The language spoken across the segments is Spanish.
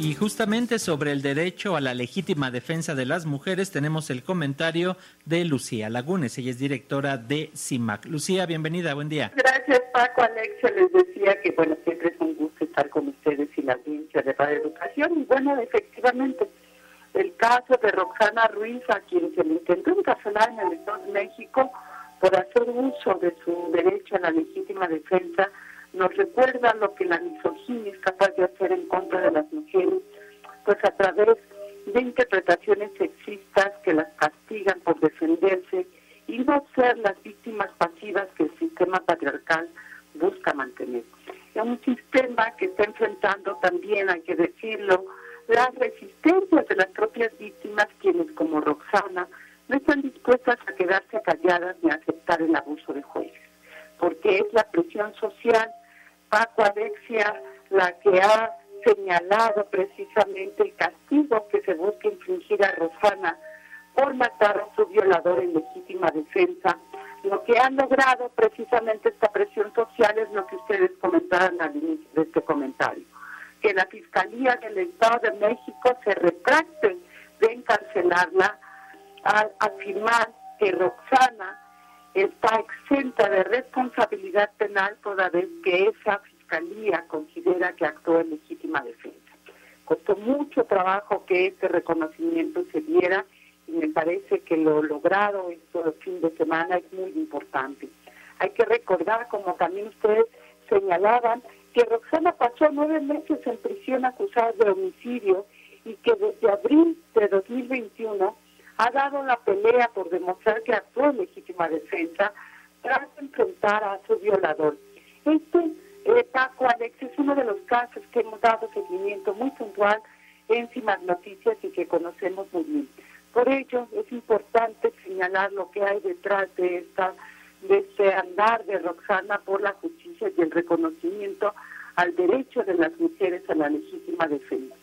Y justamente sobre el derecho a la legítima defensa de las mujeres tenemos el comentario de Lucía Lagunes. Ella es directora de CIMAC. Lucía, bienvenida, buen día. Gracias, Paco. Alexia les decía que, bueno, siempre es un gusto estar con ustedes y la audiencia de Radio Educación. Y bueno, efectivamente, el caso de Roxana Ruiz, a quien se le intentó encarcelar en el Estado de México por hacer uso de su derecho a la legítima defensa, nos recuerda lo que la misoginia es capaz de hacer en contra de mujeres, pues a través de interpretaciones sexistas que las castigan por defenderse y no ser las víctimas pasivas que el sistema patriarcal busca mantener. Es un sistema que está enfrentando también, hay que decirlo, las resistencias de las propias víctimas, quienes como Roxana no están dispuestas a quedarse calladas ni a aceptar el abuso de jueces, porque es la presión social Paco Alexia la que ha señalado precisamente el castigo que se busca infligir a Rosana por matar a su violador en legítima defensa. Lo que ha logrado precisamente esta presión social es lo que ustedes comentaron al inicio de este comentario, que la Fiscalía del Estado de México se retracte de encarcelarla al afirmar que Roxana está exenta de responsabilidad penal toda vez que esa fiscalía considera que actuó en legítima defensa. Costó mucho trabajo que este reconocimiento se diera y me parece que lo logrado este fin de semana es muy importante. Hay que recordar, como también ustedes señalaban, que Roxana pasó nueve meses en prisión acusada de homicidio y que desde abril de 2021 ha dado la pelea por demostrar que actuó en legítima defensa tras enfrentar a su violador. Este eh, Paco Alex es uno de los casos que hemos dado seguimiento muy puntual en CIMAC Noticias y que conocemos muy bien. Por ello es importante señalar lo que hay detrás de esta de este andar de Roxana por la justicia y el reconocimiento al derecho de las mujeres a la legítima defensa.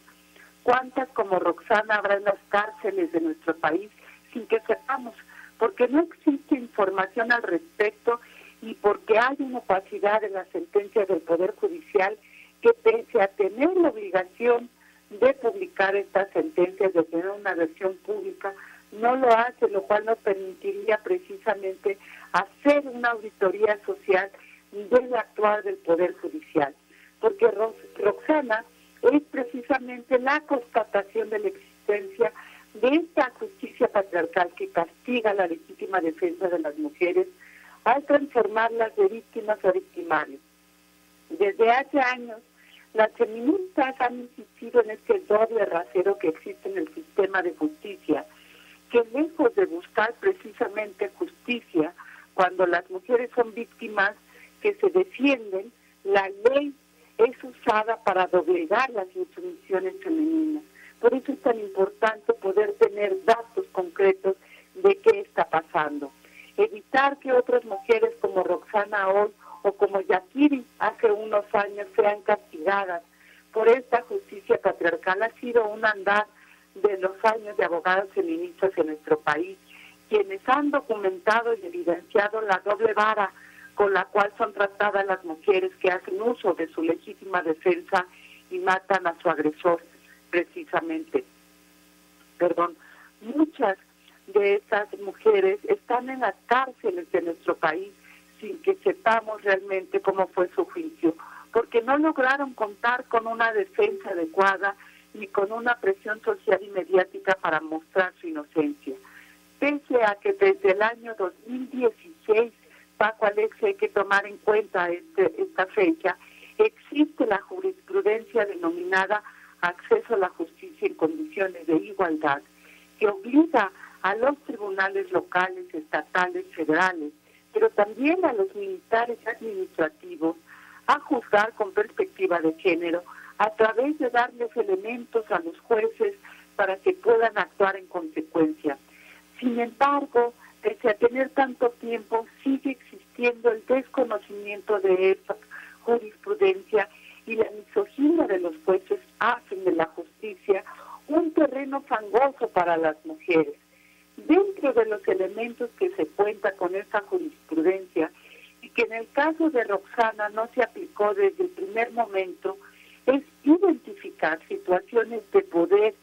¿Cuántas como Roxana habrá en las cárceles de nuestro país sin que sepamos? Porque no existe información al respecto y porque hay una opacidad en la sentencia del Poder Judicial que pese a tener la obligación de publicar estas sentencias, de tener una versión pública, no lo hace, lo cual nos permitiría precisamente hacer una auditoría social del actuar del Poder Judicial. Porque Roxana es precisamente la constatación de la existencia de esta justicia patriarcal que castiga la legítima defensa de las mujeres al transformarlas de víctimas a victimarios. Desde hace años, las feministas han insistido en este doble rasero que existe en el sistema de justicia, que lejos de buscar precisamente justicia, cuando las mujeres son víctimas que se defienden, la ley es usada para doblegar las insumisiones femeninas. Por eso es tan importante O como Yakiri hace unos años sean castigadas por esta justicia patriarcal ha sido un andar de los años de abogadas feministas en nuestro país, quienes han documentado y evidenciado la doble vara con la cual son tratadas las mujeres que hacen uso de su legítima defensa y matan a su agresor, precisamente. Perdón, muchas de estas mujeres están en las cárceles de nuestro país sin que sepamos realmente cómo fue su juicio, porque no lograron contar con una defensa adecuada ni con una presión social y mediática para mostrar su inocencia. Pese a que desde el año 2016 Paco Alex, hay que tomar en cuenta este, esta fecha, existe la jurisprudencia denominada acceso a la justicia en condiciones de igualdad, que obliga a los tribunales locales, estatales, federales, pero también a los militares administrativos a juzgar con perspectiva de género a través de darles elementos a los jueces para que puedan actuar en consecuencia. Sin embargo, pese a tener tanto tiempo, sigue existiendo el desconocimiento de esta jurisprudencia y la misoginia de los jueces hacen de la justicia un terreno fangoso para las mujeres. Dentro de los elementos que se cuenta con esta jurisprudencia y que en el caso de Roxana no se aplicó desde el primer momento, es identificar situaciones de poder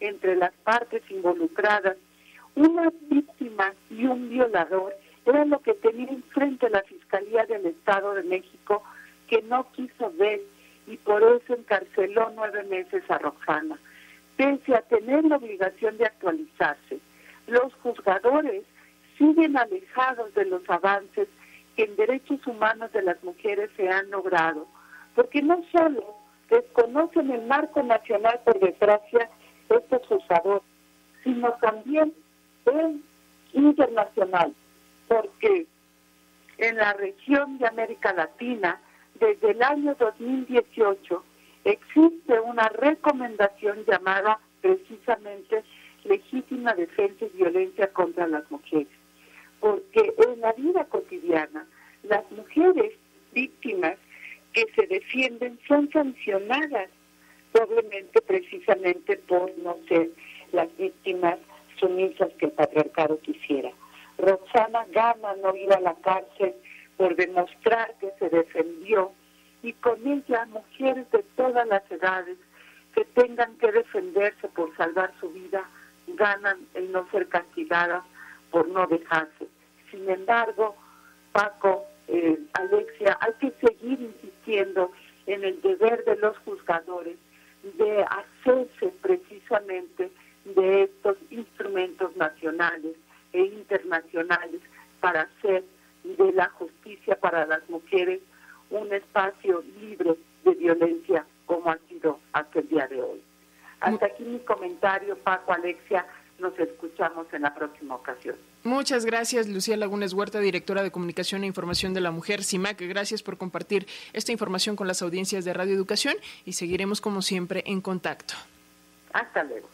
entre las partes involucradas. Una víctima y un violador era lo que tenía enfrente la Fiscalía del Estado de México, que no quiso ver y por eso encarceló nueve meses a Roxana, pese a tener la obligación de actualizarse. Los juzgadores siguen alejados de los avances que en derechos humanos de las mujeres se han logrado, porque no solo desconocen el marco nacional por desgracia estos juzgadores, sino también el internacional, porque en la región de América Latina, desde el año 2018, existe una recomendación llamada precisamente legítima defensa y violencia contra las mujeres, porque en la vida cotidiana las mujeres víctimas que se defienden son sancionadas probablemente precisamente por no ser las víctimas sumisas que el patriarcado quisiera. Roxana gana no ir a la cárcel por demostrar que se defendió y con ella mujeres de todas las edades que tengan que defenderse por salvar su vida ganan el no ser castigadas por no dejarse. Sin embargo, Paco, eh, Alexia, hay que seguir insistiendo en el deber de los juzgadores de hacerse precisamente de estos instrumentos nacionales e internacionales para hacer de la justicia para las mujeres un espacio libre de violencia como ha sido hasta el día de hoy. Hasta aquí mi comentario, Paco, Alexia, nos escuchamos en la próxima ocasión. Muchas gracias, Lucía Lagunes Huerta, directora de Comunicación e Información de la Mujer, CIMAC. Gracias por compartir esta información con las audiencias de Radio Educación y seguiremos, como siempre, en contacto. Hasta luego.